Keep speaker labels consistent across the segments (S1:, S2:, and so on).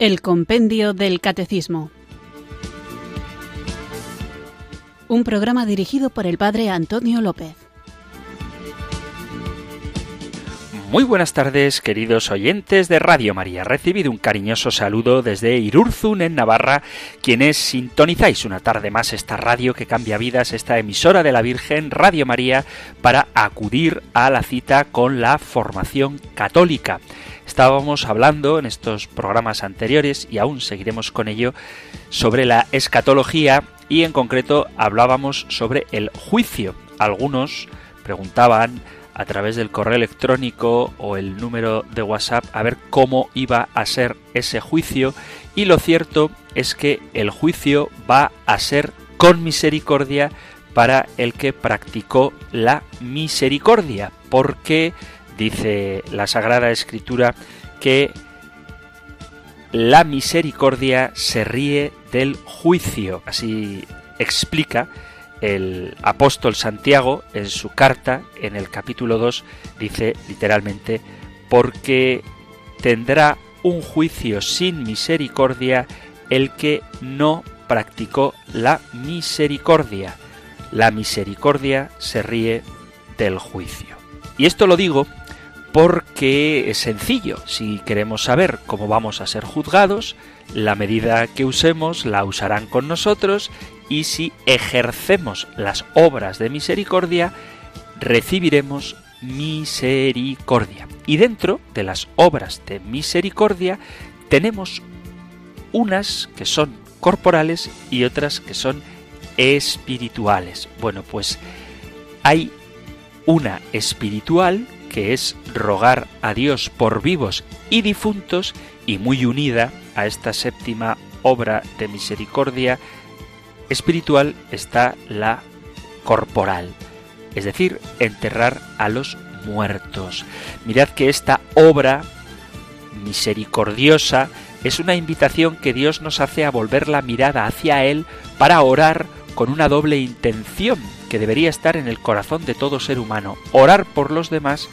S1: El Compendio del Catecismo. Un programa dirigido por el Padre Antonio López.
S2: Muy buenas tardes, queridos oyentes de Radio María. Recibido un cariñoso saludo desde Irurzun, en Navarra, quienes sintonizáis una tarde más esta radio que cambia vidas, esta emisora de la Virgen, Radio María, para acudir a la cita con la formación católica. Estábamos hablando en estos programas anteriores, y aún seguiremos con ello, sobre la escatología y en concreto hablábamos sobre el juicio. Algunos preguntaban a través del correo electrónico o el número de WhatsApp a ver cómo iba a ser ese juicio y lo cierto es que el juicio va a ser con misericordia para el que practicó la misericordia, porque dice la Sagrada Escritura que la misericordia se ríe del juicio, así explica el apóstol Santiago en su carta, en el capítulo 2, dice literalmente, porque tendrá un juicio sin misericordia el que no practicó la misericordia. La misericordia se ríe del juicio. Y esto lo digo porque es sencillo. Si queremos saber cómo vamos a ser juzgados, la medida que usemos la usarán con nosotros y si ejercemos las obras de misericordia, recibiremos misericordia. Y dentro de las obras de misericordia tenemos unas que son corporales y otras que son espirituales. Bueno, pues hay una espiritual que es rogar a Dios por vivos y difuntos y muy unida a esta séptima obra de misericordia espiritual está la corporal, es decir, enterrar a los muertos. Mirad que esta obra misericordiosa es una invitación que Dios nos hace a volver la mirada hacia Él para orar con una doble intención que debería estar en el corazón de todo ser humano, orar por los demás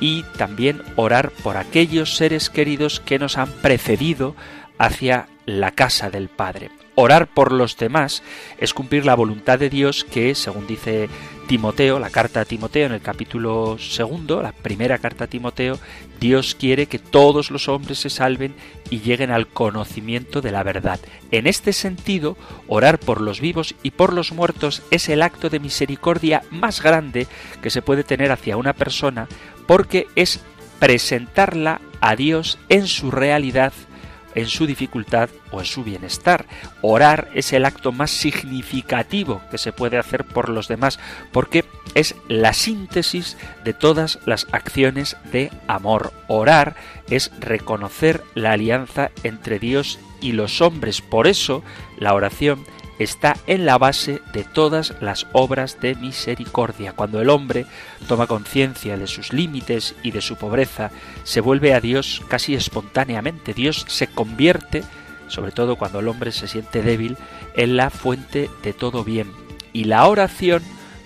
S2: y también orar por aquellos seres queridos que nos han precedido hacia la casa del Padre. Orar por los demás es cumplir la voluntad de Dios que, según dice Timoteo, la carta a Timoteo en el capítulo segundo, la primera carta a Timoteo, Dios quiere que todos los hombres se salven y lleguen al conocimiento de la verdad. En este sentido, orar por los vivos y por los muertos es el acto de misericordia más grande que se puede tener hacia una persona porque es presentarla a Dios en su realidad en su dificultad o en su bienestar. Orar es el acto más significativo que se puede hacer por los demás, porque es la síntesis de todas las acciones de amor. Orar es reconocer la alianza entre Dios y los hombres. Por eso la oración está en la base de todas las obras de misericordia. Cuando el hombre toma conciencia de sus límites y de su pobreza, se vuelve a Dios casi espontáneamente. Dios se convierte, sobre todo cuando el hombre se siente débil, en la fuente de todo bien. Y la oración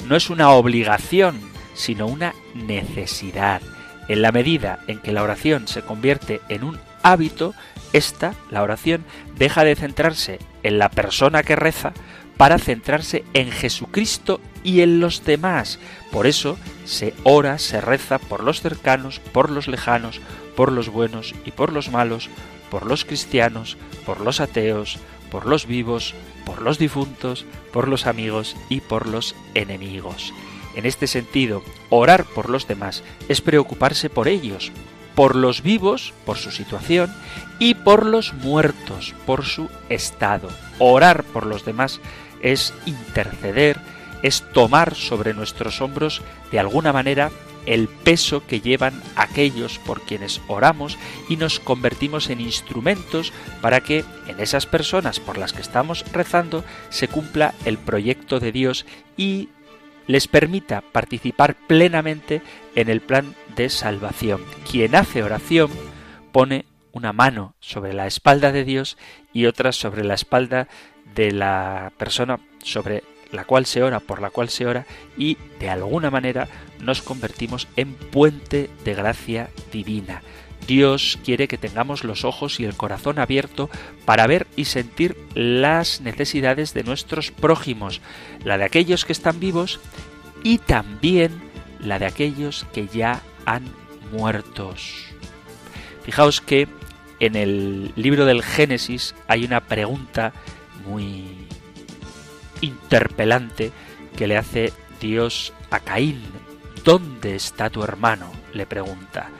S2: no es una obligación, sino una necesidad. En la medida en que la oración se convierte en un hábito, esta, la oración, deja de centrarse en la persona que reza para centrarse en Jesucristo y en los demás. Por eso se ora, se reza por los cercanos, por los lejanos, por los buenos y por los malos, por los cristianos, por los ateos, por los vivos, por los difuntos, por los amigos y por los enemigos. En este sentido, orar por los demás es preocuparse por ellos, por los vivos, por su situación, y por los muertos, por su estado. Orar por los demás es interceder, es tomar sobre nuestros hombros de alguna manera el peso que llevan aquellos por quienes oramos y nos convertimos en instrumentos para que en esas personas por las que estamos rezando se cumpla el proyecto de Dios y les permita participar plenamente en el plan de salvación. Quien hace oración pone una mano sobre la espalda de Dios y otra sobre la espalda de la persona sobre la cual se ora, por la cual se ora, y de alguna manera nos convertimos en puente de gracia divina. Dios quiere que tengamos los ojos y el corazón abierto para ver y sentir las necesidades de nuestros prójimos, la de aquellos que están vivos y también la de aquellos que ya han muertos. Fijaos que en el libro del Génesis hay una pregunta muy interpelante que le hace Dios a Caín. ¿Dónde está tu hermano? le pregunta.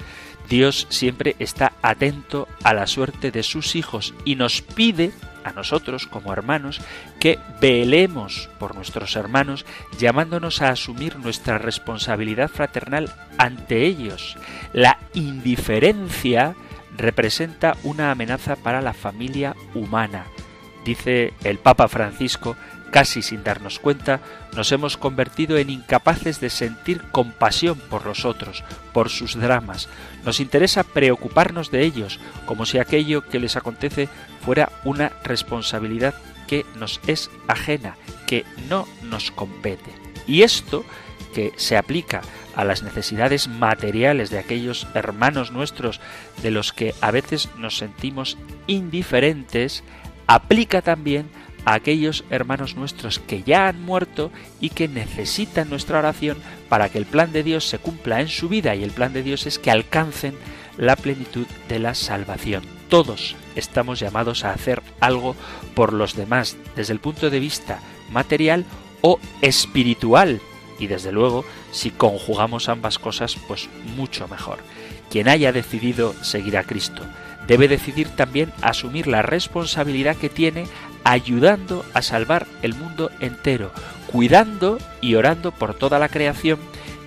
S2: Dios siempre está atento a la suerte de sus hijos y nos pide a nosotros como hermanos que velemos por nuestros hermanos llamándonos a asumir nuestra responsabilidad fraternal ante ellos. La indiferencia representa una amenaza para la familia humana. Dice el Papa Francisco casi sin darnos cuenta, nos hemos convertido en incapaces de sentir compasión por los otros, por sus dramas. Nos interesa preocuparnos de ellos, como si aquello que les acontece fuera una responsabilidad que nos es ajena, que no nos compete. Y esto, que se aplica a las necesidades materiales de aquellos hermanos nuestros de los que a veces nos sentimos indiferentes, aplica también a aquellos hermanos nuestros que ya han muerto y que necesitan nuestra oración para que el plan de Dios se cumpla en su vida y el plan de Dios es que alcancen la plenitud de la salvación. Todos estamos llamados a hacer algo por los demás desde el punto de vista material o espiritual y desde luego si conjugamos ambas cosas pues mucho mejor. Quien haya decidido seguir a Cristo debe decidir también asumir la responsabilidad que tiene ayudando a salvar el mundo entero, cuidando y orando por toda la creación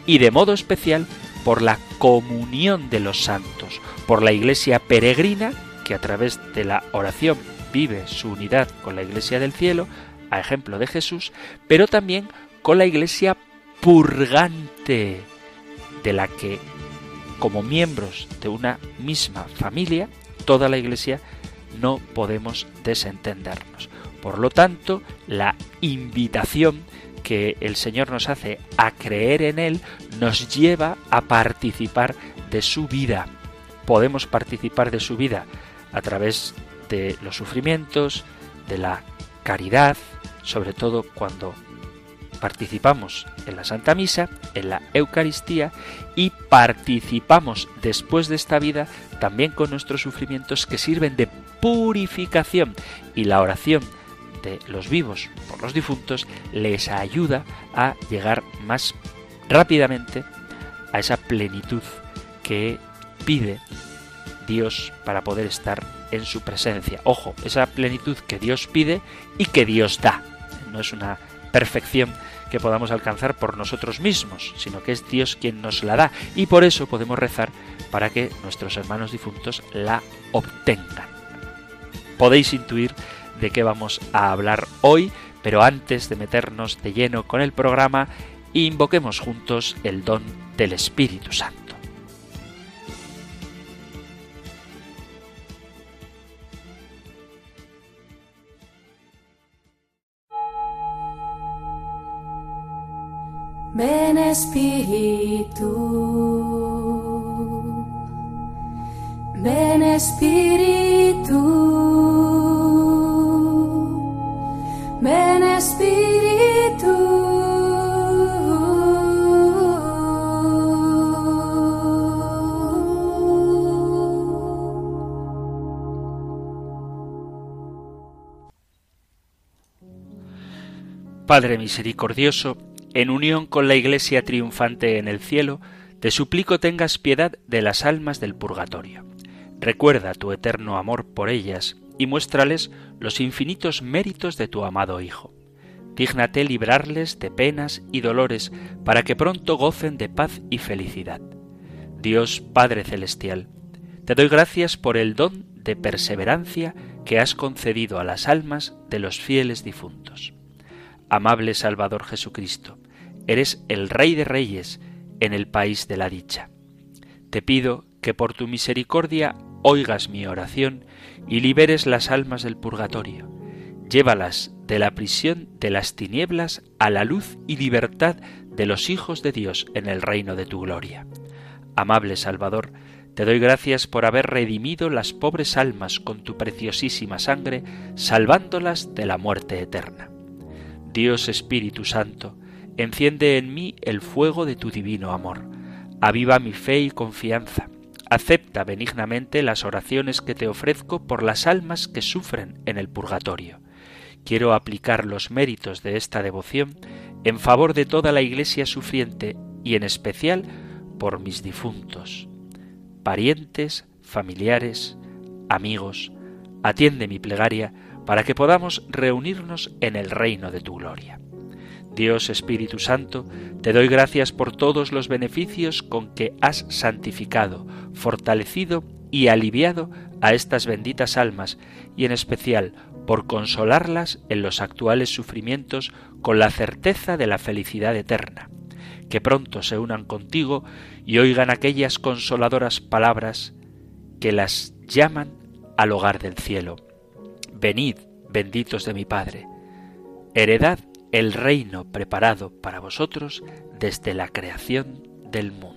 S2: y de modo especial por la comunión de los santos, por la iglesia peregrina que a través de la oración vive su unidad con la iglesia del cielo, a ejemplo de Jesús, pero también con la iglesia purgante, de la que como miembros de una misma familia, toda la iglesia no podemos desentendernos. Por lo tanto, la invitación que el Señor nos hace a creer en Él nos lleva a participar de su vida. Podemos participar de su vida a través de los sufrimientos, de la caridad, sobre todo cuando participamos en la Santa Misa, en la Eucaristía y participamos después de esta vida también con nuestros sufrimientos que sirven de purificación y la oración los vivos por los difuntos les ayuda a llegar más rápidamente a esa plenitud que pide Dios para poder estar en su presencia. Ojo, esa plenitud que Dios pide y que Dios da. No es una perfección que podamos alcanzar por nosotros mismos, sino que es Dios quien nos la da y por eso podemos rezar para que nuestros hermanos difuntos la obtengan. Podéis intuir de qué vamos a hablar hoy, pero antes de meternos de lleno con el programa, invoquemos juntos el don del Espíritu Santo.
S3: Ven Espíritu, ven Espíritu,
S2: Padre misericordioso, en unión con la Iglesia triunfante en el cielo, te suplico tengas piedad de las almas del purgatorio. Recuerda tu eterno amor por ellas y muéstrales los infinitos méritos de tu amado Hijo. Dígnate librarles de penas y dolores para que pronto gocen de paz y felicidad. Dios Padre Celestial, te doy gracias por el don de perseverancia que has concedido a las almas de los fieles difuntos. Amable Salvador Jesucristo, eres el Rey de Reyes en el país de la dicha. Te pido que por tu misericordia oigas mi oración y liberes las almas del purgatorio. Llévalas de la prisión de las tinieblas a la luz y libertad de los hijos de Dios en el reino de tu gloria. Amable Salvador, Te doy gracias por haber redimido las pobres almas con tu preciosísima sangre, salvándolas de la muerte eterna. Dios Espíritu Santo, enciende en mí el fuego de tu divino amor. Aviva mi fe y confianza. Acepta benignamente las oraciones que te ofrezco por las almas que sufren en el purgatorio. Quiero aplicar los méritos de esta devoción en favor de toda la Iglesia sufriente y en especial por mis difuntos. Parientes, familiares, amigos, atiende mi plegaria para que podamos reunirnos en el reino de tu gloria. Dios Espíritu Santo, te doy gracias por todos los beneficios con que has santificado, fortalecido y aliviado a estas benditas almas y en especial por consolarlas en los actuales sufrimientos con la certeza de la felicidad eterna. Que pronto se unan contigo y oigan aquellas consoladoras palabras que las llaman al hogar del cielo. Venid, benditos de mi Padre, heredad el reino preparado para vosotros desde la creación del mundo.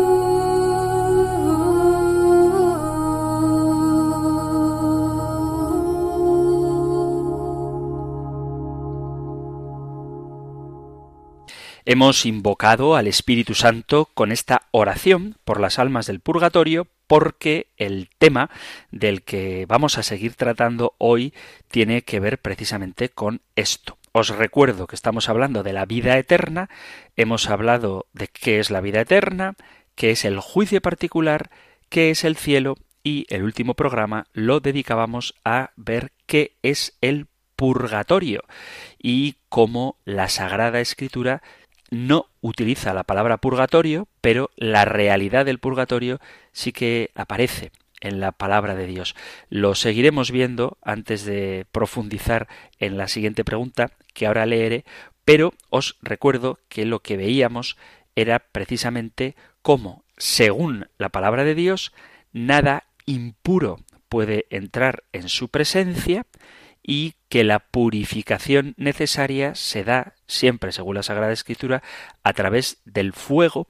S2: Hemos invocado al Espíritu Santo con esta oración por las almas del purgatorio porque el tema del que vamos a seguir tratando hoy tiene que ver precisamente con esto. Os recuerdo que estamos hablando de la vida eterna, hemos hablado de qué es la vida eterna, qué es el juicio particular, qué es el cielo y el último programa lo dedicábamos a ver qué es el purgatorio y cómo la Sagrada Escritura no utiliza la palabra purgatorio, pero la realidad del purgatorio sí que aparece en la palabra de Dios. Lo seguiremos viendo antes de profundizar en la siguiente pregunta que ahora leeré, pero os recuerdo que lo que veíamos era precisamente cómo, según la palabra de Dios, nada impuro puede entrar en su presencia y que la purificación necesaria se da siempre, según la Sagrada Escritura, a través del fuego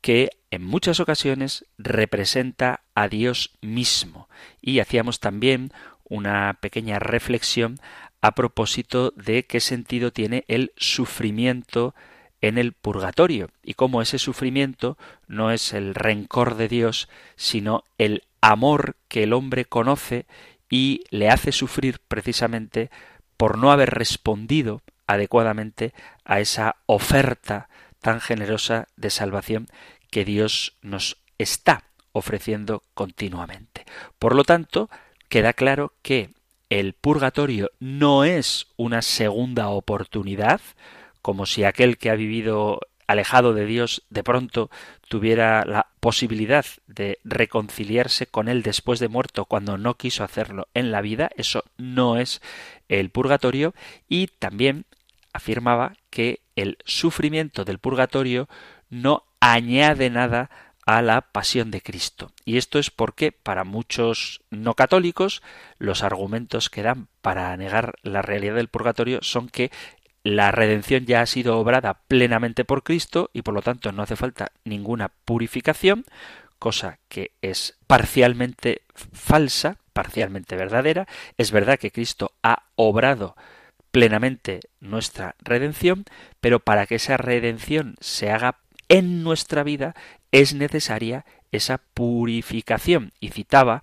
S2: que en muchas ocasiones representa a Dios mismo. Y hacíamos también una pequeña reflexión a propósito de qué sentido tiene el sufrimiento en el purgatorio y cómo ese sufrimiento no es el rencor de Dios, sino el amor que el hombre conoce y le hace sufrir precisamente por no haber respondido adecuadamente a esa oferta tan generosa de salvación que Dios nos está ofreciendo continuamente. Por lo tanto, queda claro que el purgatorio no es una segunda oportunidad, como si aquel que ha vivido alejado de Dios de pronto tuviera la posibilidad de reconciliarse con Él después de muerto cuando no quiso hacerlo en la vida, eso no es el purgatorio, y también afirmaba que el sufrimiento del purgatorio no añade nada a la pasión de Cristo. Y esto es porque para muchos no católicos los argumentos que dan para negar la realidad del purgatorio son que la redención ya ha sido obrada plenamente por Cristo y por lo tanto no hace falta ninguna purificación, cosa que es parcialmente falsa, parcialmente verdadera. Es verdad que Cristo ha obrado plenamente nuestra redención, pero para que esa redención se haga en nuestra vida es necesaria esa purificación. Y citaba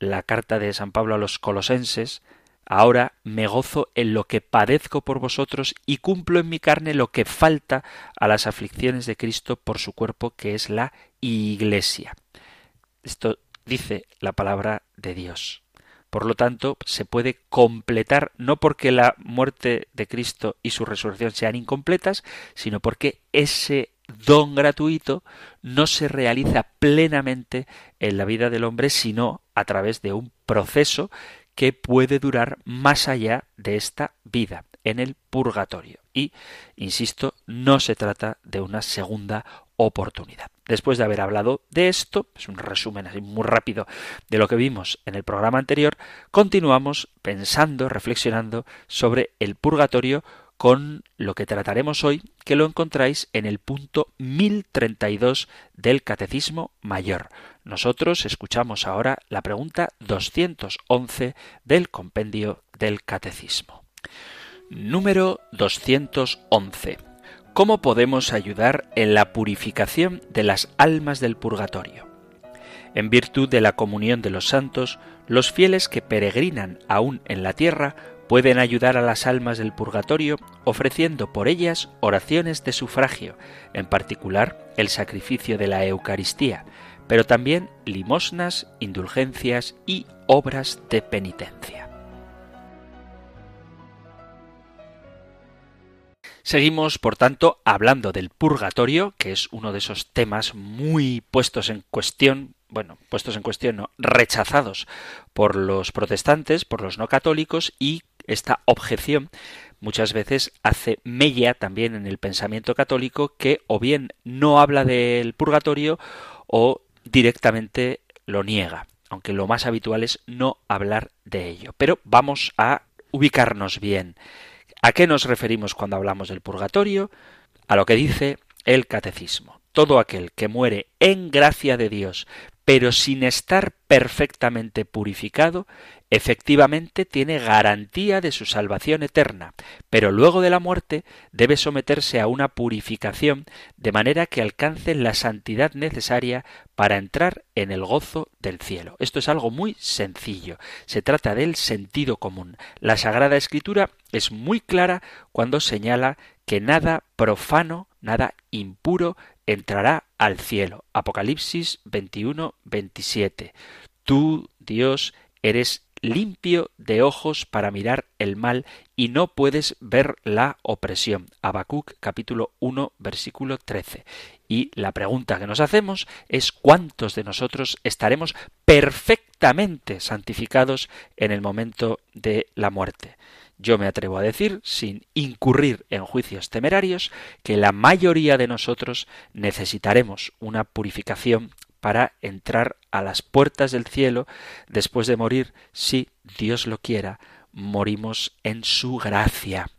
S2: la carta de San Pablo a los colosenses, Ahora me gozo en lo que padezco por vosotros y cumplo en mi carne lo que falta a las aflicciones de Cristo por su cuerpo, que es la Iglesia. Esto dice la palabra de Dios. Por lo tanto, se puede completar no porque la muerte de Cristo y su resurrección sean incompletas, sino porque ese don gratuito no se realiza plenamente en la vida del hombre, sino a través de un proceso que puede durar más allá de esta vida. en el purgatorio. Y, insisto, no se trata de una segunda oportunidad. Después de haber hablado de esto, es un resumen así muy rápido de lo que vimos en el programa anterior, continuamos pensando, reflexionando sobre el purgatorio con lo que trataremos hoy, que lo encontráis en el punto 1032 del Catecismo Mayor. Nosotros escuchamos ahora la pregunta 211 del compendio del Catecismo. Número 211. ¿Cómo podemos ayudar en la purificación de las almas del purgatorio? En virtud de la comunión de los santos, los fieles que peregrinan aún en la tierra pueden ayudar a las almas del purgatorio ofreciendo por ellas oraciones de sufragio, en particular el sacrificio de la Eucaristía, pero también limosnas, indulgencias y obras de penitencia. Seguimos, por tanto, hablando del purgatorio, que es uno de esos temas muy puestos en cuestión, bueno, puestos en cuestión, no, rechazados por los protestantes, por los no católicos y esta objeción muchas veces hace mella también en el pensamiento católico que o bien no habla del purgatorio o directamente lo niega, aunque lo más habitual es no hablar de ello. Pero vamos a ubicarnos bien. ¿A qué nos referimos cuando hablamos del purgatorio? A lo que dice el catecismo. Todo aquel que muere en gracia de Dios, pero sin estar perfectamente purificado, efectivamente tiene garantía de su salvación eterna, pero luego de la muerte debe someterse a una purificación de manera que alcance la santidad necesaria para entrar en el gozo del cielo. Esto es algo muy sencillo. Se trata del sentido común. La Sagrada Escritura es muy clara cuando señala que nada profano, nada impuro entrará al cielo. Apocalipsis 21, 27. Tú, Dios, eres limpio de ojos para mirar el mal y no puedes ver la opresión. Habacuc capítulo 1 versículo 13. Y la pregunta que nos hacemos es cuántos de nosotros estaremos perfectamente santificados en el momento de la muerte. Yo me atrevo a decir, sin incurrir en juicios temerarios, que la mayoría de nosotros necesitaremos una purificación para entrar a las puertas del cielo después de morir, si Dios lo quiera, morimos en su gracia.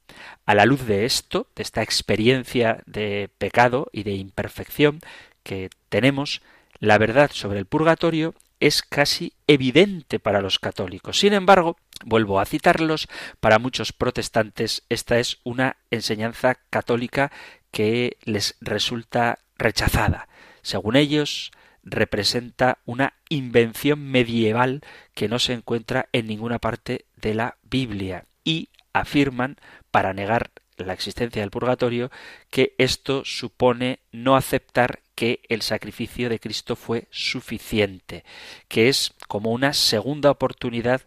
S2: A la luz de esto, de esta experiencia de pecado y de imperfección que tenemos, la verdad sobre el purgatorio es casi evidente para los católicos. Sin embargo, vuelvo a citarlos, para muchos protestantes esta es una enseñanza católica que les resulta rechazada. Según ellos, representa una invención medieval que no se encuentra en ninguna parte de la Biblia y afirman, para negar la existencia del purgatorio, que esto supone no aceptar que el sacrificio de Cristo fue suficiente, que es como una segunda oportunidad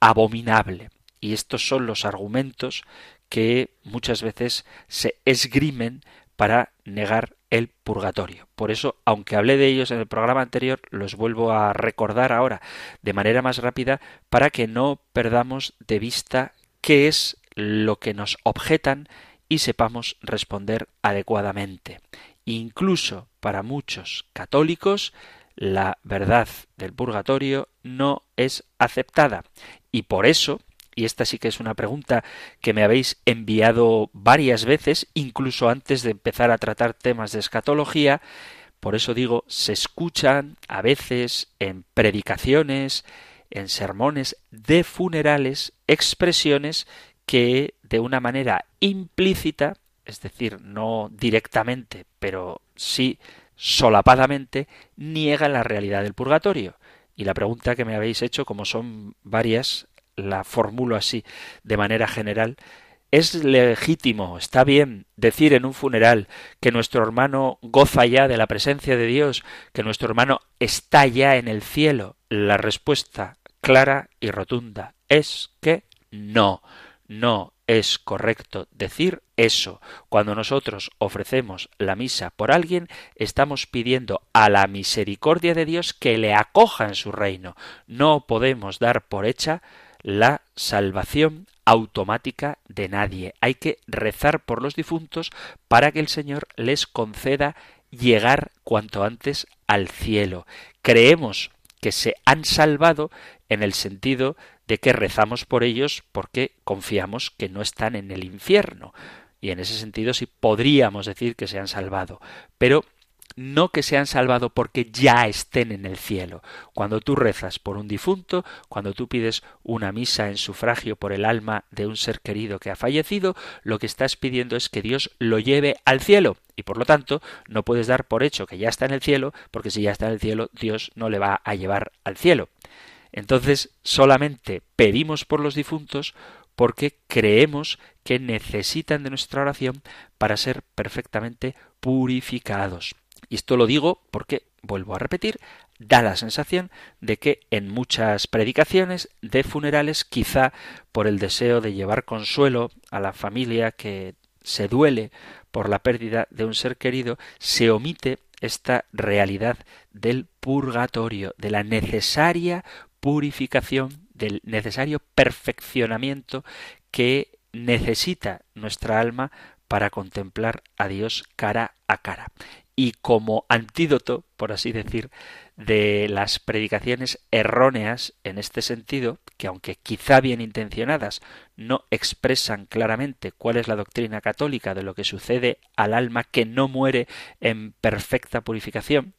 S2: abominable. Y estos son los argumentos que muchas veces se esgrimen para negar el purgatorio. Por eso, aunque hablé de ellos en el programa anterior, los vuelvo a recordar ahora de manera más rápida para que no perdamos de vista qué es lo que nos objetan y sepamos responder adecuadamente. Incluso para muchos católicos, la verdad del purgatorio no es aceptada. Y por eso, y esta sí que es una pregunta que me habéis enviado varias veces, incluso antes de empezar a tratar temas de escatología, por eso digo, se escuchan a veces en predicaciones, en sermones de funerales, expresiones que de una manera implícita, es decir, no directamente, pero sí solapadamente, niegan la realidad del purgatorio. Y la pregunta que me habéis hecho, como son varias, la formulo así de manera general, ¿Es legítimo, está bien, decir en un funeral que nuestro hermano goza ya de la presencia de Dios, que nuestro hermano está ya en el cielo? La respuesta clara y rotunda es que no. No es correcto decir eso. Cuando nosotros ofrecemos la misa por alguien, estamos pidiendo a la misericordia de Dios que le acoja en su reino. No podemos dar por hecha la salvación automática de nadie. Hay que rezar por los difuntos para que el Señor les conceda llegar cuanto antes al cielo. Creemos que se han salvado en el sentido de que rezamos por ellos porque confiamos que no están en el infierno. Y en ese sentido sí podríamos decir que se han salvado. Pero no que se han salvado porque ya estén en el cielo. Cuando tú rezas por un difunto, cuando tú pides una misa en sufragio por el alma de un ser querido que ha fallecido, lo que estás pidiendo es que Dios lo lleve al cielo. Y por lo tanto, no puedes dar por hecho que ya está en el cielo, porque si ya está en el cielo, Dios no le va a llevar al cielo. Entonces, solamente pedimos por los difuntos porque creemos que necesitan de nuestra oración para ser perfectamente purificados. Y esto lo digo porque, vuelvo a repetir, da la sensación de que en muchas predicaciones de funerales, quizá por el deseo de llevar consuelo a la familia que se duele por la pérdida de un ser querido, se omite esta realidad del purgatorio, de la necesaria purificación, del necesario perfeccionamiento que necesita nuestra alma para contemplar a Dios cara a cara y como antídoto, por así decir, de las predicaciones erróneas en este sentido, que aunque quizá bien intencionadas no expresan claramente cuál es la doctrina católica de lo que sucede al alma que no muere en perfecta purificación,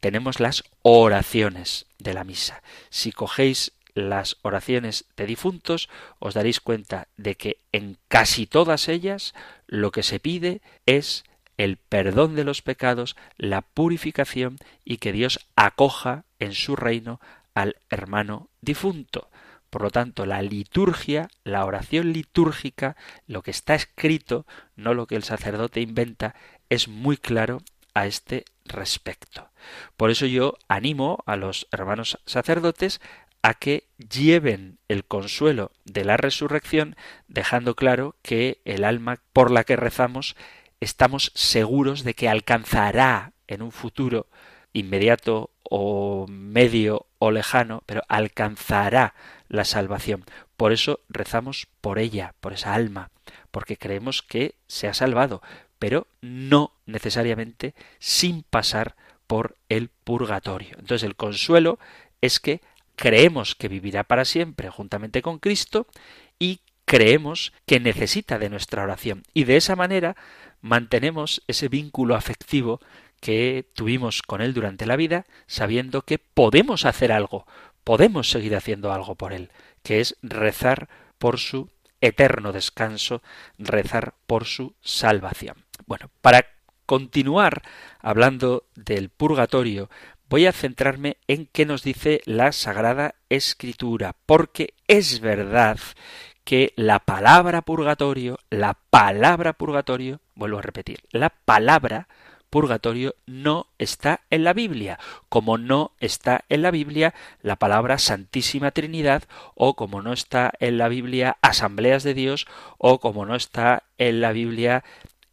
S2: tenemos las oraciones de la misa. Si cogéis las oraciones de difuntos, os daréis cuenta de que en casi todas ellas lo que se pide es el perdón de los pecados, la purificación y que Dios acoja en su reino al hermano difunto. Por lo tanto, la liturgia, la oración litúrgica, lo que está escrito, no lo que el sacerdote inventa, es muy claro a este respecto. Por eso yo animo a los hermanos sacerdotes a que lleven el consuelo de la resurrección, dejando claro que el alma por la que rezamos estamos seguros de que alcanzará en un futuro inmediato o medio o lejano, pero alcanzará la salvación. Por eso rezamos por ella, por esa alma, porque creemos que se ha salvado, pero no necesariamente sin pasar por el purgatorio. Entonces el consuelo es que creemos que vivirá para siempre juntamente con Cristo y creemos que necesita de nuestra oración. Y de esa manera mantenemos ese vínculo afectivo que tuvimos con Él durante la vida, sabiendo que podemos hacer algo, podemos seguir haciendo algo por Él, que es rezar por su eterno descanso, rezar por su salvación. Bueno, para continuar hablando del purgatorio, voy a centrarme en qué nos dice la Sagrada Escritura, porque es verdad que la palabra purgatorio, la palabra purgatorio, vuelvo a repetir, la palabra purgatorio no está en la Biblia, como no está en la Biblia la palabra Santísima Trinidad, o como no está en la Biblia Asambleas de Dios, o como no está en la Biblia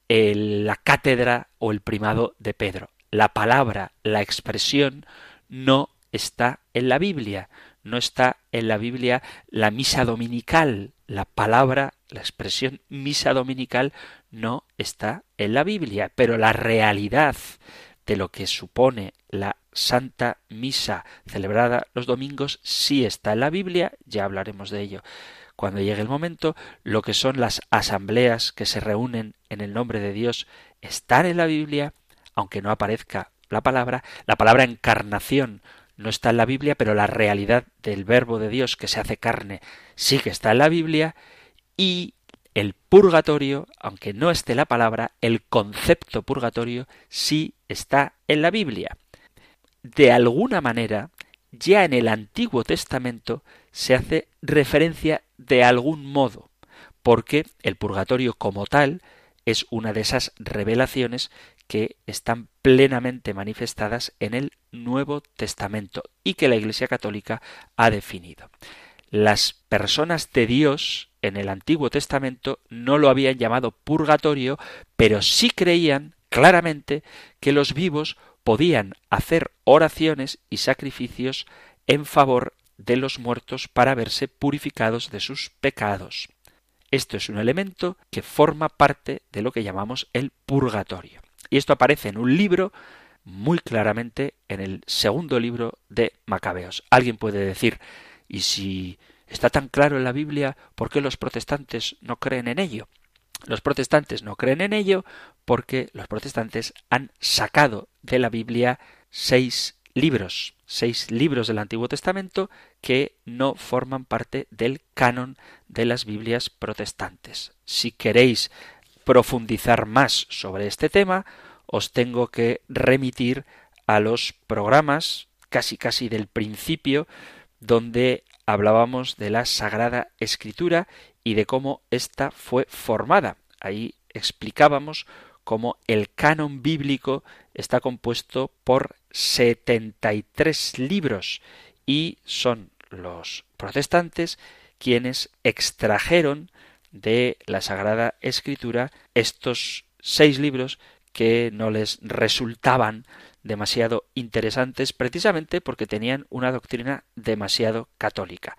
S2: la cátedra o el primado de Pedro. La palabra, la expresión, no está en la Biblia no está en la Biblia la misa dominical. La palabra, la expresión misa dominical no está en la Biblia, pero la realidad de lo que supone la Santa Misa celebrada los domingos sí está en la Biblia, ya hablaremos de ello cuando llegue el momento, lo que son las asambleas que se reúnen en el nombre de Dios están en la Biblia, aunque no aparezca la palabra, la palabra encarnación no está en la Biblia, pero la realidad del verbo de Dios que se hace carne sí que está en la Biblia y el purgatorio, aunque no esté la palabra, el concepto purgatorio sí está en la Biblia. De alguna manera, ya en el Antiguo Testamento se hace referencia de algún modo, porque el purgatorio como tal es una de esas revelaciones que están plenamente manifestadas en el Nuevo Testamento y que la Iglesia Católica ha definido. Las personas de Dios en el Antiguo Testamento no lo habían llamado purgatorio, pero sí creían claramente que los vivos podían hacer oraciones y sacrificios en favor de los muertos para verse purificados de sus pecados. Esto es un elemento que forma parte de lo que llamamos el purgatorio. Y esto aparece en un libro muy claramente en el segundo libro de Macabeos. Alguien puede decir, ¿y si está tan claro en la Biblia, por qué los protestantes no creen en ello? Los protestantes no creen en ello porque los protestantes han sacado de la Biblia seis libros, seis libros del Antiguo Testamento que no forman parte del canon de las Biblias protestantes. Si queréis profundizar más sobre este tema, os tengo que remitir a los programas casi casi del principio donde hablábamos de la Sagrada Escritura y de cómo ésta fue formada. Ahí explicábamos cómo el canon bíblico está compuesto por 73 libros y son los protestantes quienes extrajeron de la Sagrada Escritura estos seis libros que no les resultaban demasiado interesantes precisamente porque tenían una doctrina demasiado católica.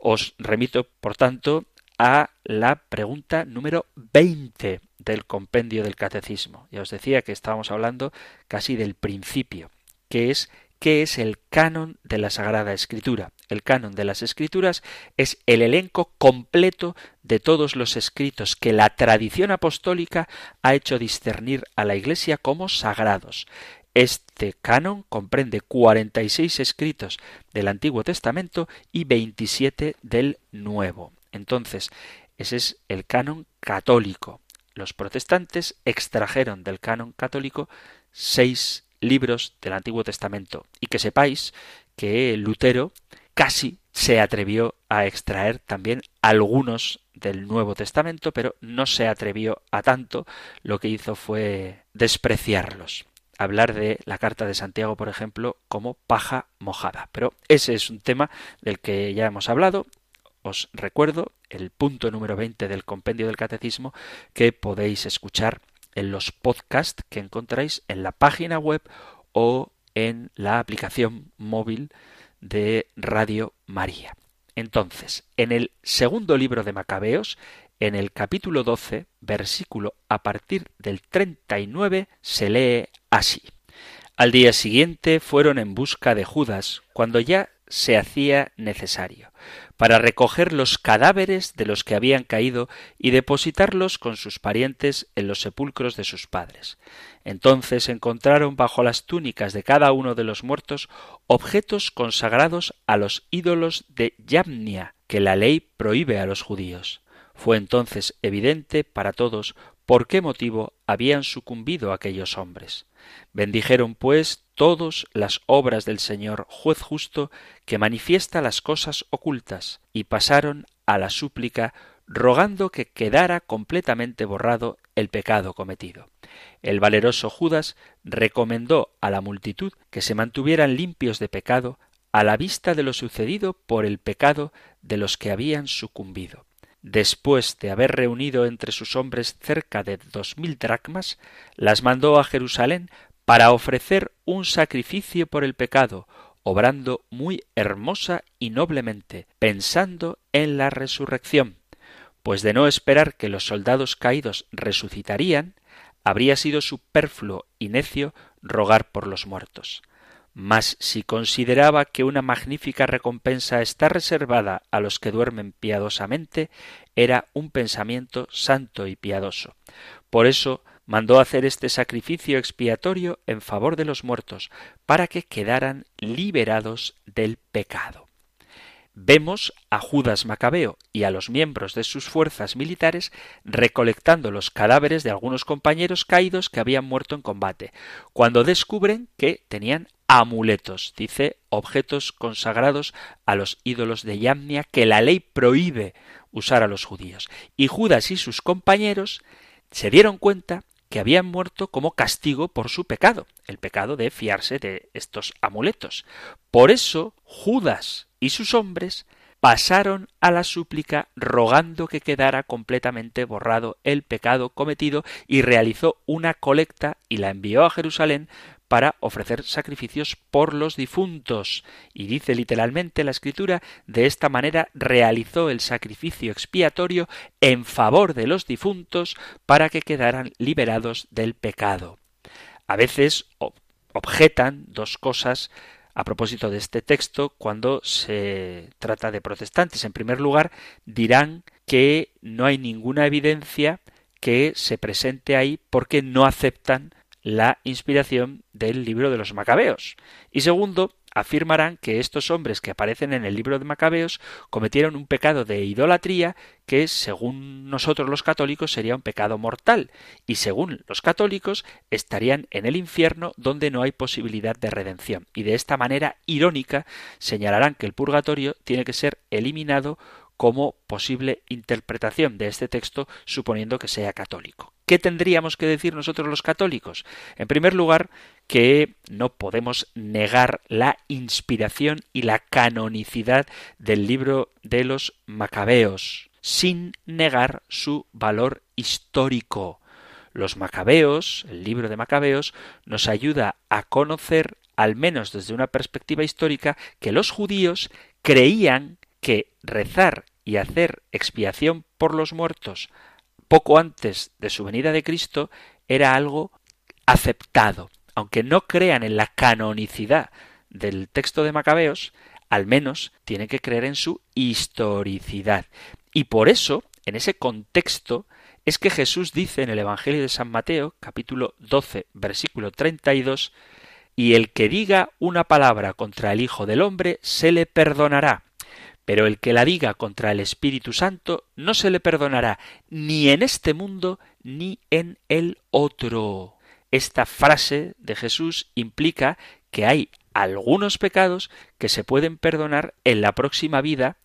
S2: Os remito, por tanto, a la pregunta número 20 del compendio del catecismo. Ya os decía que estábamos hablando casi del principio, que es ¿qué es el canon de la Sagrada Escritura? El canon de las Escrituras es el elenco completo de todos los escritos que la tradición apostólica ha hecho discernir a la Iglesia como sagrados. Este canon comprende 46 escritos del Antiguo Testamento y 27 del Nuevo. Entonces, ese es el canon católico. Los protestantes extrajeron del canon católico seis libros del Antiguo Testamento. Y que sepáis que Lutero casi se atrevió a extraer también algunos del Nuevo Testamento, pero no se atrevió a tanto, lo que hizo fue despreciarlos hablar de la carta de Santiago, por ejemplo, como paja mojada. Pero ese es un tema del que ya hemos hablado. Os recuerdo el punto número 20 del compendio del catecismo que podéis escuchar en los podcasts que encontráis en la página web o en la aplicación móvil de Radio María. Entonces, en el segundo libro de Macabeos, en el capítulo 12, versículo a partir del 39, se lee así. Al día siguiente fueron en busca de Judas, cuando ya se hacía necesario, para recoger los cadáveres de los que habían caído y depositarlos con sus parientes en los sepulcros de sus padres. Entonces encontraron bajo las túnicas de cada uno de los muertos objetos consagrados a los ídolos de Yamnia, que la ley prohíbe a los judíos. Fue entonces evidente para todos por qué motivo habían sucumbido aquellos hombres. Bendijeron, pues, todos las obras del Señor juez justo, que manifiesta las cosas ocultas, y pasaron a la súplica, rogando que quedara completamente borrado el pecado cometido. El valeroso Judas recomendó a la multitud que se mantuvieran limpios de pecado a la vista de lo sucedido por el pecado de los que habían sucumbido después de haber reunido entre sus hombres cerca de dos mil dracmas, las mandó a Jerusalén para ofrecer un sacrificio por el pecado, obrando muy hermosa y noblemente, pensando en la resurrección, pues de no esperar que los soldados caídos resucitarían, habría sido superfluo y necio rogar por los muertos. Mas si consideraba que una magnífica recompensa está reservada a los que duermen piadosamente, era un pensamiento santo y piadoso. Por eso mandó hacer este sacrificio expiatorio en favor de los muertos, para que quedaran liberados del pecado. Vemos a Judas Macabeo y a los miembros de sus fuerzas militares recolectando los cadáveres de algunos compañeros caídos que habían muerto en combate, cuando descubren que tenían amuletos, dice objetos consagrados a los ídolos de Yamnia que la ley prohíbe usar a los judíos. Y Judas y sus compañeros se dieron cuenta que habían muerto como castigo por su pecado, el pecado de fiarse de estos amuletos. Por eso Judas y sus hombres pasaron a la súplica rogando que quedara completamente borrado el pecado cometido y realizó una colecta y la envió a Jerusalén para ofrecer sacrificios por los difuntos. Y dice literalmente la escritura, de esta manera realizó el sacrificio expiatorio en favor de los difuntos para que quedaran liberados del pecado. A veces objetan dos cosas a propósito de este texto cuando se trata de protestantes. En primer lugar, dirán que no hay ninguna evidencia que se presente ahí porque no aceptan la inspiración del libro de los macabeos. Y segundo, afirmarán que estos hombres que aparecen en el libro de Macabeos cometieron un pecado de idolatría que, según nosotros los católicos, sería un pecado mortal, y según los católicos estarían en el infierno donde no hay posibilidad de redención. Y de esta manera irónica señalarán que el purgatorio tiene que ser eliminado como posible interpretación de este texto suponiendo que sea católico. ¿Qué tendríamos que decir nosotros los católicos? En primer lugar, que no podemos negar la inspiración y la canonicidad del libro de los macabeos, sin negar su valor histórico. Los macabeos, el libro de macabeos, nos ayuda a conocer, al menos desde una perspectiva histórica, que los judíos creían que rezar y hacer expiación por los muertos poco antes de su venida de Cristo era algo aceptado. Aunque no crean en la canonicidad del texto de Macabeos, al menos tienen que creer en su historicidad. Y por eso, en ese contexto, es que Jesús dice en el Evangelio de San Mateo, capítulo 12, versículo 32, y el que diga una palabra contra el Hijo del Hombre se le perdonará, pero el que la diga contra el Espíritu Santo no se le perdonará ni en este mundo ni en el otro. Esta frase de Jesús implica que hay algunos pecados que se pueden perdonar en la próxima vida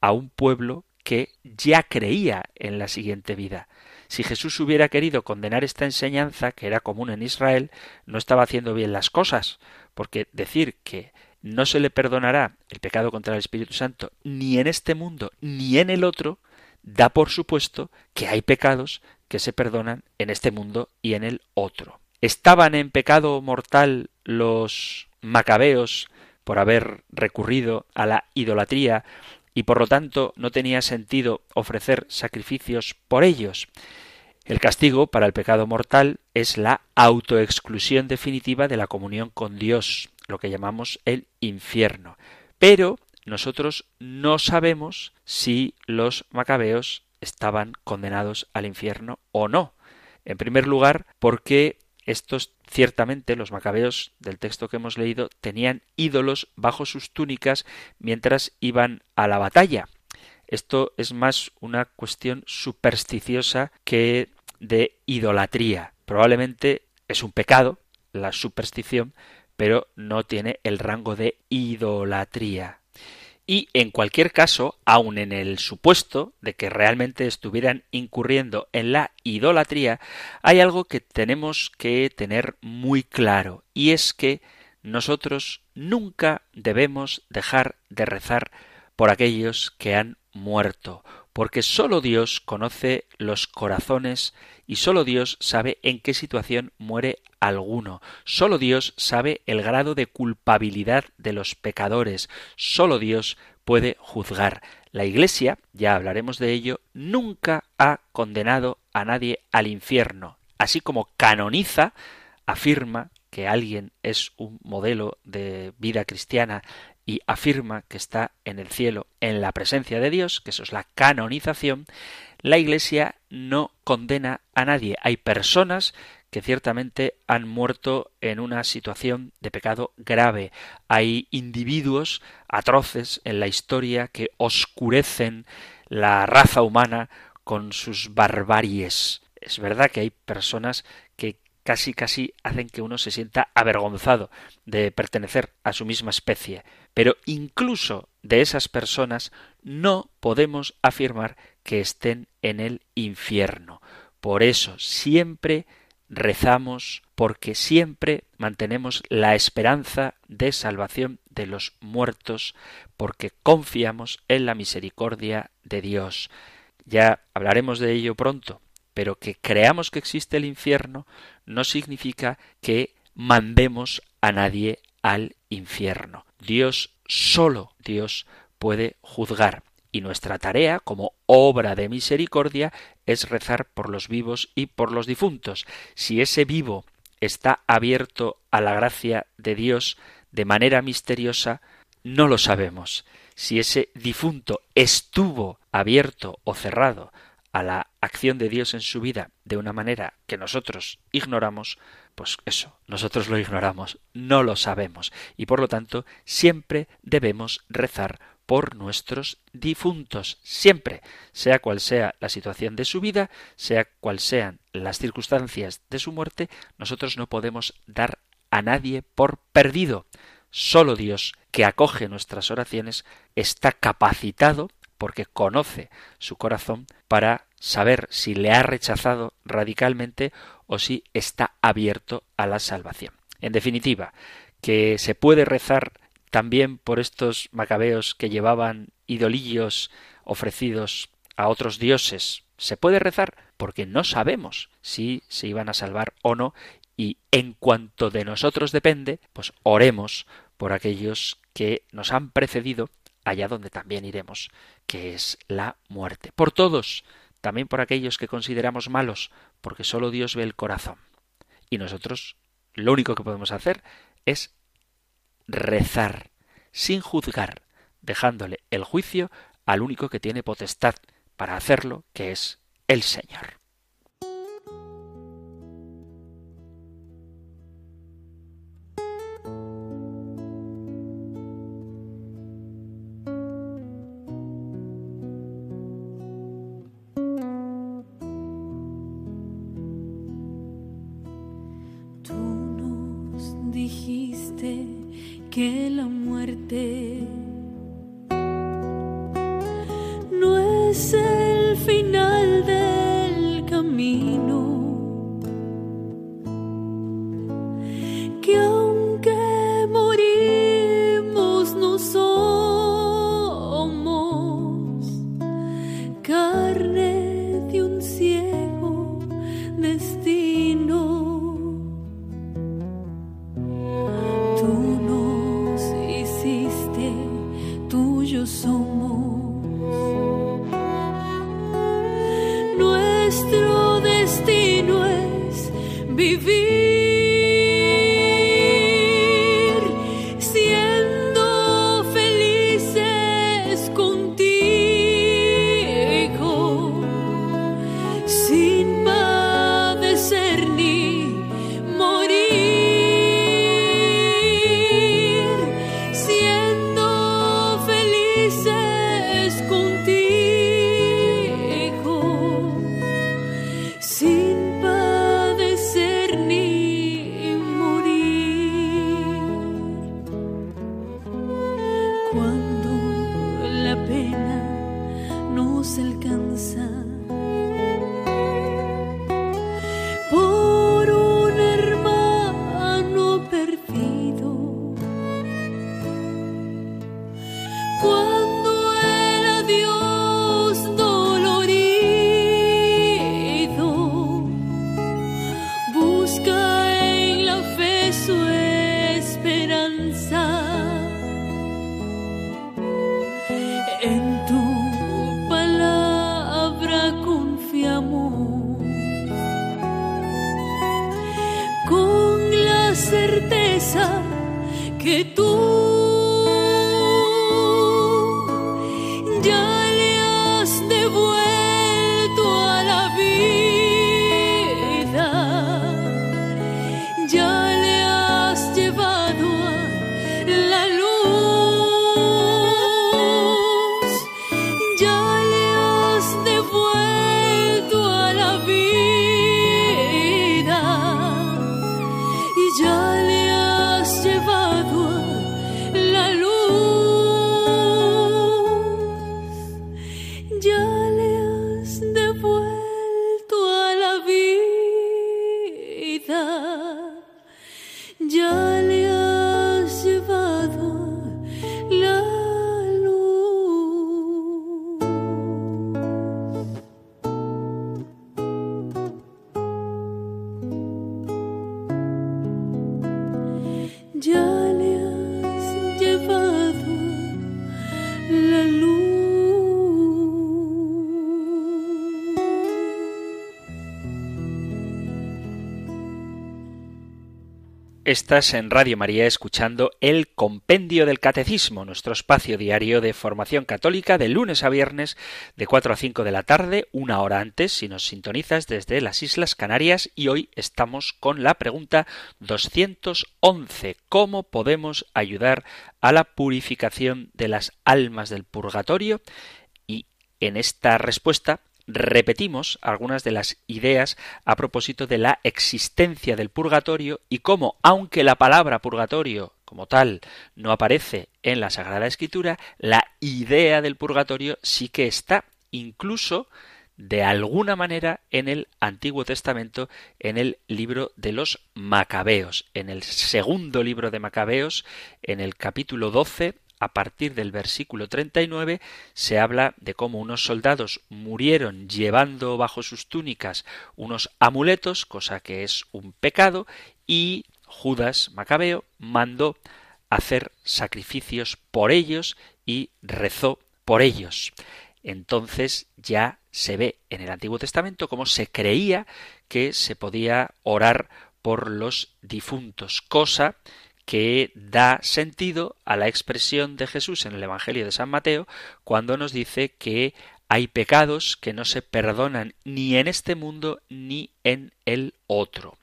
S2: a un pueblo que ya creía en la siguiente vida. Si Jesús hubiera querido condenar esta enseñanza, que era común en Israel, no estaba haciendo bien las cosas, porque decir que no se le perdonará el pecado contra el Espíritu Santo ni en este mundo ni en el otro, da por supuesto que hay pecados que se perdonan en este mundo y en el otro. ¿Estaban en pecado mortal los macabeos por haber recurrido a la idolatría y por lo tanto no tenía sentido ofrecer sacrificios por ellos? El castigo para el pecado mortal es la autoexclusión definitiva de la comunión con Dios lo que llamamos el infierno. Pero nosotros no sabemos si los macabeos estaban condenados al infierno o no. En primer lugar, porque estos ciertamente los macabeos del texto que hemos leído tenían ídolos bajo sus túnicas mientras iban a la batalla. Esto es más una cuestión supersticiosa que de idolatría. Probablemente es un pecado la superstición, pero no tiene el rango de idolatría. Y en cualquier caso, aun en el supuesto de que realmente estuvieran incurriendo en la idolatría, hay algo que tenemos que tener muy claro, y es que nosotros nunca debemos dejar de rezar por aquellos que han muerto, porque sólo Dios conoce los corazones y sólo Dios sabe en qué situación muere alguno. Sólo Dios sabe el grado de culpabilidad de los pecadores. Sólo Dios puede juzgar. La Iglesia, ya hablaremos de ello, nunca ha condenado a nadie al infierno. Así como canoniza, afirma que alguien es un modelo de vida cristiana y afirma que está en el cielo en la presencia de Dios, que eso es la canonización, la Iglesia no condena a nadie. Hay personas que ciertamente han muerto en una situación de pecado grave. Hay individuos atroces en la historia que oscurecen la raza humana con sus barbaries. Es verdad que hay personas que casi casi hacen que uno se sienta avergonzado de pertenecer a su misma especie. Pero incluso de esas personas no podemos afirmar que estén en el infierno. Por eso siempre rezamos porque siempre mantenemos la esperanza de salvación de los muertos, porque confiamos en la misericordia de Dios. Ya hablaremos de ello pronto, pero que creamos que existe el infierno no significa que
S4: mandemos a nadie al infierno. Dios, solo Dios, puede juzgar. Y nuestra tarea, como obra de misericordia, es rezar por los vivos y por los difuntos. Si ese vivo está abierto a la gracia de Dios de manera misteriosa, no lo sabemos. Si ese difunto estuvo abierto o cerrado a la acción de Dios en su vida de una manera que nosotros ignoramos, pues eso, nosotros lo ignoramos, no lo sabemos y por lo tanto siempre debemos rezar por nuestros difuntos, siempre, sea cual sea la situación de su vida, sea cual sean las circunstancias de su muerte, nosotros no podemos dar a nadie por perdido. Solo Dios, que acoge nuestras oraciones, está capacitado porque conoce su corazón para saber si le ha rechazado radicalmente o si está abierto a la salvación. En definitiva, que se puede rezar también por estos macabeos que llevaban idolillos ofrecidos a otros dioses. Se puede rezar porque no sabemos si se iban a salvar o no y en cuanto de nosotros depende, pues oremos por aquellos que nos han precedido allá donde también iremos, que es la muerte. Por todos, también por aquellos que consideramos malos, porque solo Dios ve el corazón. Y nosotros lo único que podemos hacer es rezar, sin juzgar, dejándole el juicio al único que tiene potestad para hacerlo, que es el Señor.
S3: que la muerte.
S2: Estás en Radio María escuchando el Compendio del Catecismo, nuestro espacio diario de formación católica de lunes a viernes de 4 a 5 de la tarde, una hora antes si nos sintonizas desde las Islas Canarias y hoy estamos con la pregunta 211, ¿cómo podemos ayudar a la purificación de las almas del purgatorio? Y en esta respuesta repetimos algunas de las ideas a propósito de la existencia del purgatorio y cómo, aunque la palabra purgatorio como tal no aparece en la Sagrada Escritura, la idea del purgatorio sí que está incluso de alguna manera en el Antiguo Testamento, en el libro de los Macabeos, en el segundo libro de Macabeos, en el capítulo 12, a partir del versículo 39 se habla de cómo unos soldados murieron llevando bajo sus túnicas unos amuletos, cosa que es un pecado, y Judas Macabeo mandó hacer sacrificios por ellos y rezó por ellos. Entonces ya se ve en el Antiguo Testamento cómo se creía que se podía orar por los difuntos, cosa que da sentido a la expresión de Jesús en el Evangelio de San Mateo cuando nos dice que hay pecados que no se perdonan ni en este mundo ni en el otro.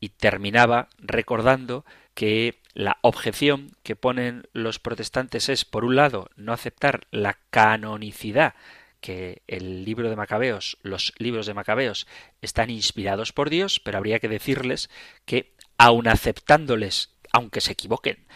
S2: Y terminaba recordando que la objeción que ponen los protestantes es, por un lado, no aceptar la canonicidad que el libro de Macabeos, los libros de Macabeos, están inspirados por Dios, pero habría que decirles que, aun aceptándoles aunque se equivoquen,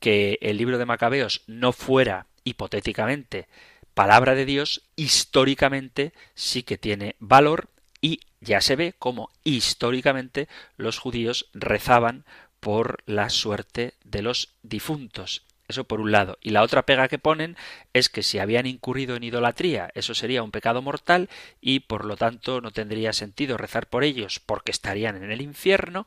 S2: que el libro de Macabeos no fuera hipotéticamente palabra de Dios, históricamente sí que tiene valor y ya se ve cómo históricamente los judíos rezaban por la suerte de los difuntos. Eso por un lado. Y la otra pega que ponen es que si habían incurrido en idolatría, eso sería un pecado mortal y por lo tanto no tendría sentido rezar por ellos porque estarían en el infierno,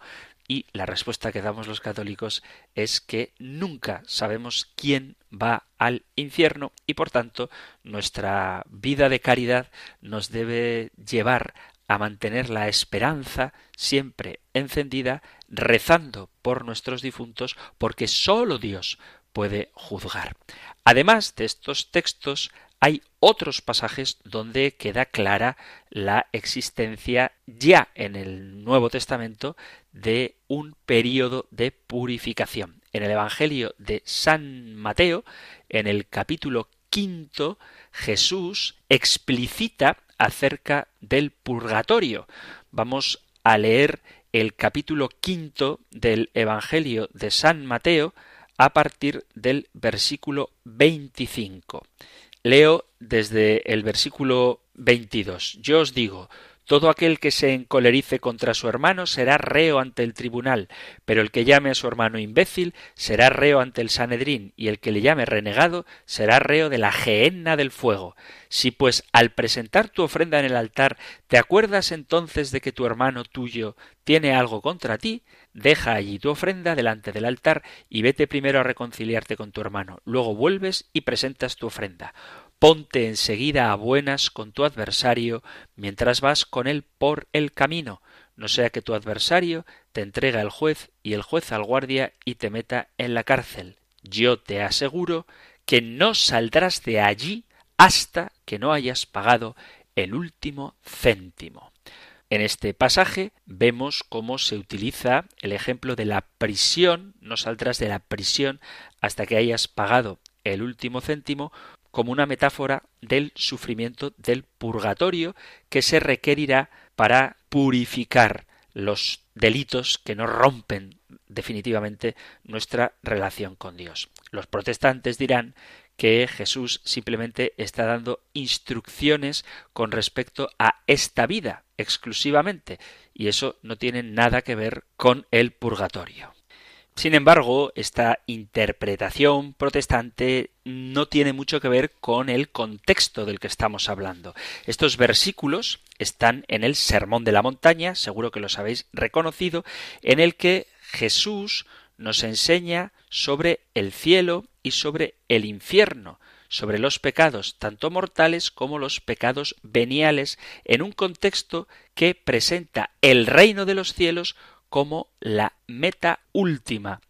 S2: y la respuesta que damos los católicos es que nunca sabemos quién va al infierno y por tanto nuestra vida de caridad nos debe llevar a mantener la esperanza siempre encendida, rezando por nuestros difuntos, porque sólo Dios puede juzgar. Además de estos textos, hay otros pasajes donde queda clara la existencia ya en el Nuevo Testamento de un periodo de purificación. En el Evangelio de San Mateo, en el capítulo quinto, Jesús explicita acerca del purgatorio. Vamos a leer el capítulo quinto del Evangelio de San Mateo a partir del versículo 25. Leo desde el versículo 22. Yo os digo, todo aquel que se encolerice contra su hermano será reo ante el tribunal, pero el que llame a su hermano imbécil será reo ante el Sanedrín, y el que le llame renegado será reo de la gehenna del fuego. Si pues al presentar tu ofrenda en el altar te acuerdas entonces de que tu hermano tuyo tiene algo contra ti, deja allí tu ofrenda delante del altar y vete primero a reconciliarte con tu hermano. Luego vuelves y presentas tu ofrenda. Ponte enseguida a buenas con tu adversario mientras vas con él por el camino, no sea que tu adversario te entregue al juez y el juez al guardia y te meta en la cárcel. Yo te aseguro que no saldrás de allí hasta que no hayas pagado el último céntimo. En este pasaje vemos cómo se utiliza el ejemplo de la prisión, no saldrás de la prisión hasta que hayas pagado el último céntimo, como una metáfora del sufrimiento del purgatorio que se requerirá para purificar los delitos que no rompen definitivamente nuestra relación con Dios. Los protestantes dirán que Jesús simplemente está dando instrucciones con respecto a esta vida exclusivamente, y eso no tiene nada que ver con el purgatorio. Sin embargo, esta interpretación protestante no tiene mucho que ver con el contexto del que estamos hablando. Estos versículos están en el Sermón de la Montaña, seguro que los habéis reconocido, en el que Jesús nos enseña sobre el cielo y sobre el infierno, sobre los pecados tanto mortales como los pecados veniales, en un contexto que presenta el reino de los cielos como la meta última.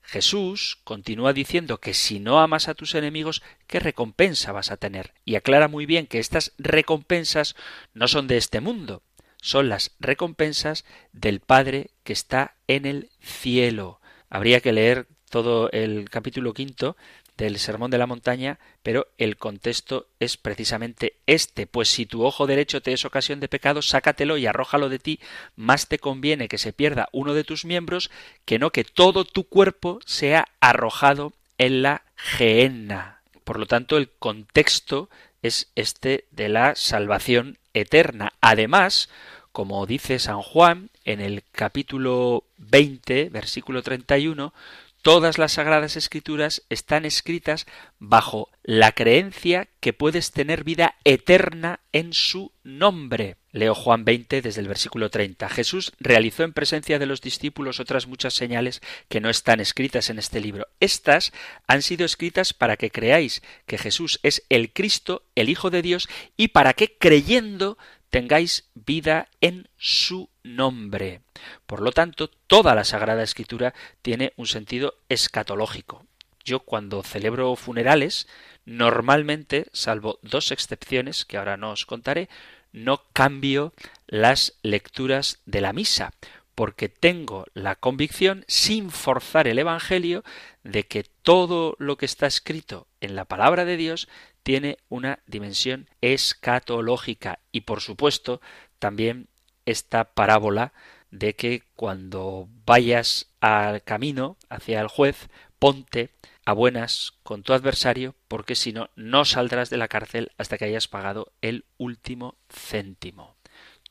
S2: Jesús continúa diciendo que si no amas a tus enemigos, ¿qué recompensa vas a tener? Y aclara muy bien que estas recompensas no son de este mundo, son las recompensas del Padre que está en el cielo. Habría que leer todo el capítulo quinto del Sermón de la Montaña, pero el contexto es precisamente este, pues si tu ojo derecho te es ocasión de pecado, sácatelo y arrójalo de ti, más te conviene que se pierda uno de tus miembros que no que todo tu cuerpo sea arrojado en la gehenna. Por lo tanto, el contexto es este de la salvación eterna. Además, como dice San Juan en el capítulo 20, versículo 31, Todas las sagradas escrituras están escritas bajo la creencia que puedes tener vida eterna en su nombre. Leo Juan 20 desde el versículo 30. Jesús realizó en presencia de los discípulos otras muchas señales que no están escritas en este libro. Estas han sido escritas para que creáis que Jesús es el Cristo, el Hijo de Dios, y para que creyendo tengáis vida en su nombre. Por lo tanto, toda la Sagrada Escritura tiene un sentido escatológico. Yo cuando celebro funerales, normalmente, salvo dos excepciones que ahora no os contaré, no cambio las lecturas de la misa, porque tengo la convicción, sin forzar el Evangelio, de que todo lo que está escrito en la palabra de Dios tiene una dimensión escatológica y por supuesto también esta parábola de que cuando vayas al camino hacia el juez, ponte a buenas con tu adversario, porque si no, no saldrás de la cárcel hasta que hayas pagado el último céntimo.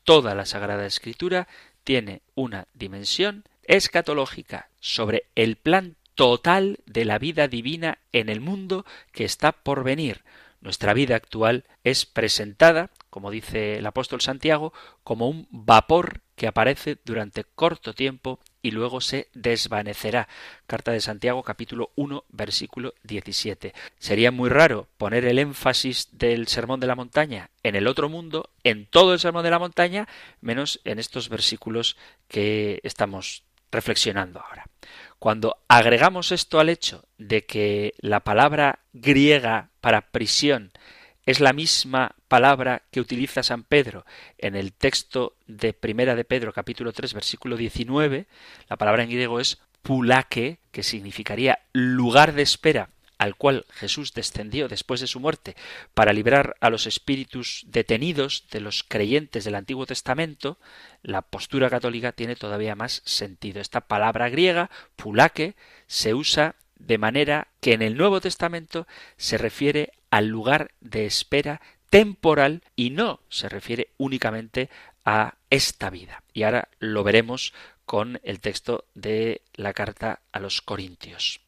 S2: Toda la Sagrada Escritura tiene una dimensión escatológica sobre el plan total de la vida divina en el mundo que está por venir, nuestra vida actual es presentada, como dice el apóstol Santiago, como un vapor que aparece durante corto tiempo y luego se desvanecerá. Carta de Santiago capítulo 1 versículo 17. Sería muy raro poner el énfasis del Sermón de la Montaña en el otro mundo, en todo el Sermón de la Montaña, menos en estos versículos que estamos reflexionando ahora. Cuando agregamos esto al hecho de que la palabra griega para prisión. Es la misma palabra que utiliza San Pedro en el texto de Primera de Pedro capítulo 3 versículo 19, la palabra en griego es pulake, que significaría lugar de espera al cual Jesús descendió después de su muerte para librar a los espíritus detenidos de los creyentes del Antiguo Testamento, la postura católica tiene todavía más sentido. Esta palabra griega, pulake, se usa de manera que en el Nuevo Testamento se refiere al lugar de espera temporal y no se refiere únicamente a esta vida. Y ahora lo veremos con el texto de la carta a los Corintios.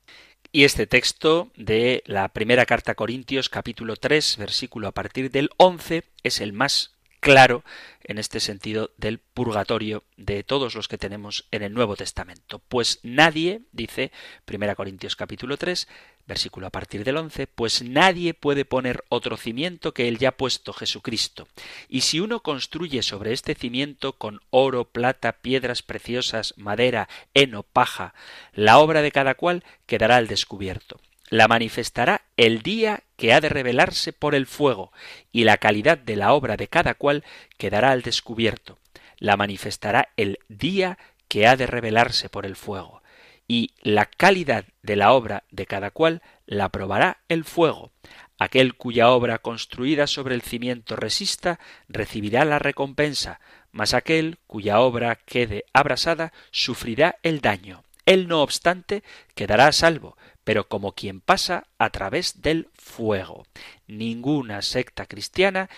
S2: Y este texto de la primera carta a Corintios capítulo 3 versículo a partir del 11 es el más claro en este sentido del purgatorio de todos los que tenemos en el Nuevo Testamento. Pues nadie, dice 1 Corintios capítulo 3, versículo a partir del 11, pues nadie puede poner otro cimiento que el ya puesto Jesucristo. Y si uno construye sobre este cimiento con oro, plata, piedras preciosas, madera, heno, paja, la obra de cada cual quedará al descubierto la manifestará el día que ha de revelarse por el fuego, y la calidad de la obra de cada cual quedará al descubierto. La manifestará el día que ha de revelarse por el fuego, y la calidad de la obra de cada cual la probará el fuego. Aquel cuya obra construida sobre el cimiento resista recibirá la recompensa, mas aquel cuya obra quede abrasada sufrirá el daño. Él no obstante quedará a salvo, pero como quien pasa a través del fuego. Ninguna secta cristiana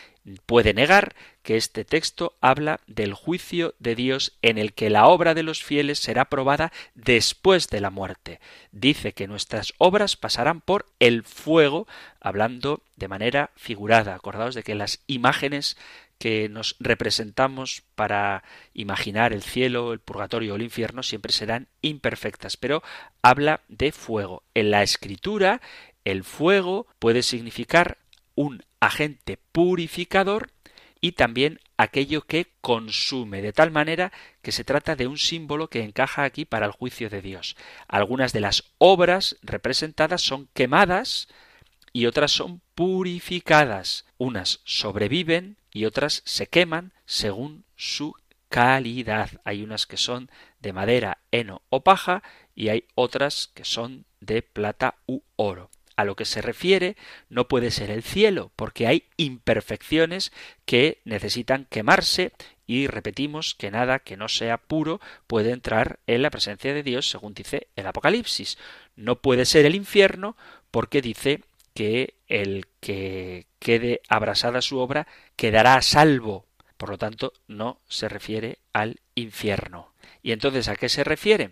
S2: puede negar que este texto habla del juicio de Dios en el que la obra de los fieles será probada después de la muerte. Dice que nuestras obras pasarán por el fuego, hablando de manera figurada. Acordaos de que las imágenes que nos representamos para imaginar el cielo, el purgatorio o el infierno siempre serán imperfectas, pero habla de fuego. En la escritura, el fuego puede significar un agente purificador y también aquello que consume, de tal manera que se trata de un símbolo que encaja aquí para el juicio de Dios. Algunas de las obras representadas son quemadas y otras son purificadas. Unas sobreviven y otras se queman según su calidad. Hay unas que son de madera, heno o paja y hay otras que son de plata u oro a lo que se refiere no puede ser el cielo, porque hay imperfecciones que necesitan quemarse y repetimos que nada que no sea puro puede entrar en la presencia de Dios, según dice el Apocalipsis. No puede ser el infierno porque dice que el que quede abrasada su obra quedará a salvo. Por lo tanto, no se refiere al infierno. ¿Y entonces a qué se refiere?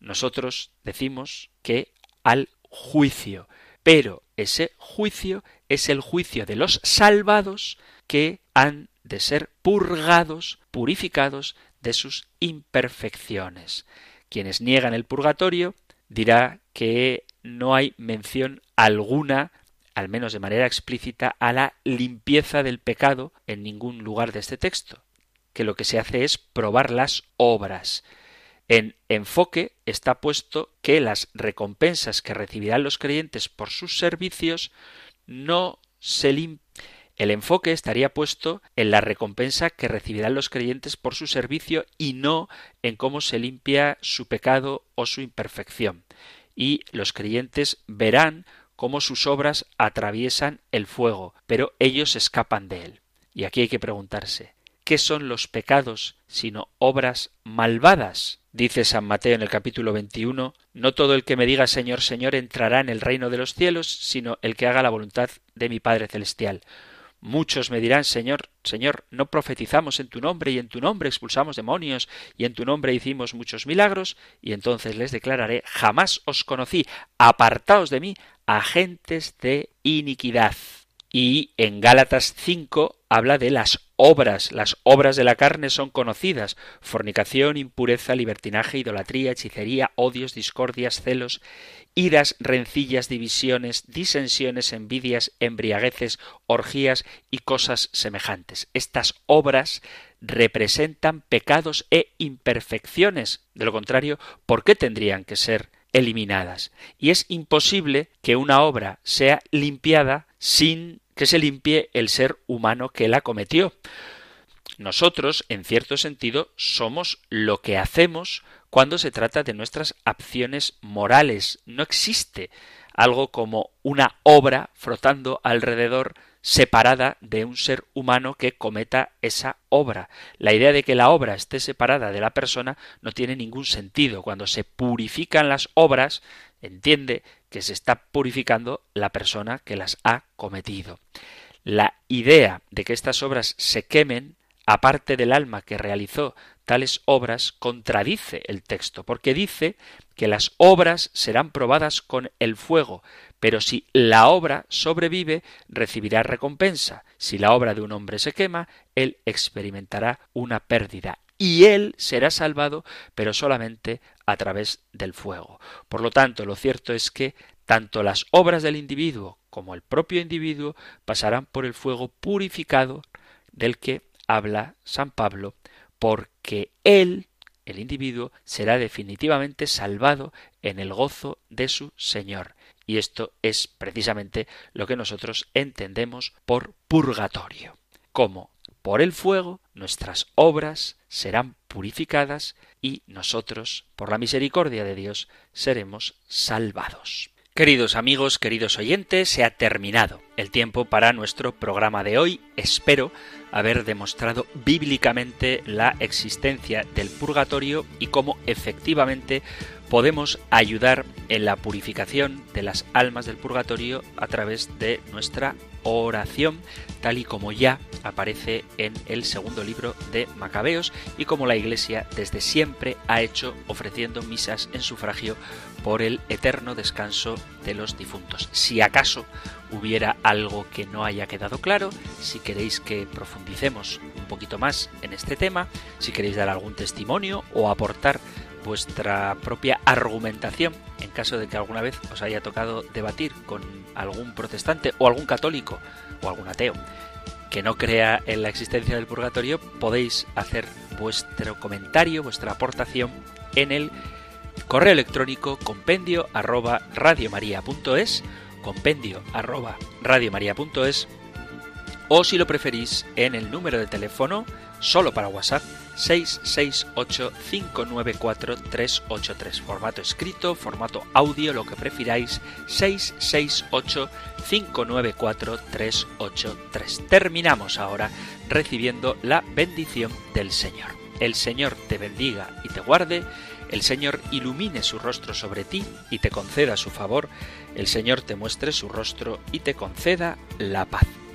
S2: Nosotros decimos que al juicio pero ese juicio es el juicio de los salvados que han de ser purgados, purificados de sus imperfecciones. Quienes niegan el purgatorio dirá que no hay mención alguna, al menos de manera explícita, a la limpieza del pecado en ningún lugar de este texto, que lo que se hace es probar las obras. En enfoque está puesto que las recompensas que recibirán los creyentes por sus servicios no se limpian. El enfoque estaría puesto en la recompensa que recibirán los creyentes por su servicio y no en cómo se limpia su pecado o su imperfección. Y los creyentes verán cómo sus obras atraviesan el fuego, pero ellos escapan de él. Y aquí hay que preguntarse, ¿qué son los pecados sino obras malvadas? Dice San Mateo en el capítulo 21, No todo el que me diga Señor, Señor entrará en el reino de los cielos, sino el que haga la voluntad de mi Padre Celestial. Muchos me dirán, Señor, Señor, no profetizamos en tu nombre y en tu nombre expulsamos demonios y en tu nombre hicimos muchos milagros, y entonces les declararé, jamás os conocí, apartaos de mí, agentes de iniquidad. Y en Gálatas 5 habla de las obras. Las obras de la carne son conocidas. Fornicación, impureza, libertinaje, idolatría, hechicería, odios, discordias, celos, iras, rencillas, divisiones, disensiones, envidias, embriagueces, orgías y cosas semejantes. Estas obras representan pecados e imperfecciones. De lo contrario, ¿por qué tendrían que ser eliminadas? Y es imposible que una obra sea limpiada sin que se limpie el ser humano que la cometió. Nosotros, en cierto sentido, somos lo que hacemos cuando se trata de nuestras acciones morales. No existe algo como una obra frotando alrededor separada de un ser humano que cometa esa obra. La idea de que la obra esté separada de la persona no tiene ningún sentido. Cuando se purifican las obras, entiende que se está purificando la persona que las ha cometido. La idea de que estas obras se quemen, aparte del alma que realizó tales obras, contradice el texto, porque dice que las obras serán probadas con el fuego, pero si la obra sobrevive, recibirá recompensa. Si la obra de un hombre se quema, él experimentará una pérdida y él será salvado, pero solamente a través del fuego. Por lo tanto, lo cierto es que tanto las obras del individuo como el propio individuo pasarán por el fuego purificado del que habla San Pablo, porque él, el individuo, será definitivamente salvado en el gozo de su Señor. Y esto es precisamente lo que nosotros entendemos por purgatorio. Como por el fuego nuestras obras serán purificadas y nosotros, por la misericordia de Dios, seremos salvados. Queridos amigos, queridos oyentes, se ha terminado el tiempo para nuestro programa de hoy. Espero haber demostrado bíblicamente la existencia del purgatorio y cómo efectivamente podemos ayudar en la purificación de las almas del purgatorio a través de nuestra oración, tal y como ya aparece en el segundo libro de Macabeos y como la Iglesia desde siempre ha hecho ofreciendo misas en sufragio por el eterno descanso de los difuntos. Si acaso hubiera algo que no haya quedado claro, si queréis que profundicemos un poquito más en este tema, si queréis dar algún testimonio o aportar vuestra propia argumentación en caso de que alguna vez os haya tocado debatir con algún protestante o algún católico o algún ateo que no crea en la existencia del purgatorio, podéis hacer vuestro comentario, vuestra aportación en el correo electrónico compendio arroba radiomaria.es, compendio arroba radiomaria.es, o si lo preferís en el número de teléfono solo para WhatsApp 668-594-383. Formato escrito, formato audio, lo que prefiráis, 668-594-383. Terminamos ahora recibiendo la bendición del Señor. El Señor te bendiga y te guarde, el Señor ilumine su rostro sobre ti y te conceda su favor, el Señor te muestre su rostro y te conceda la paz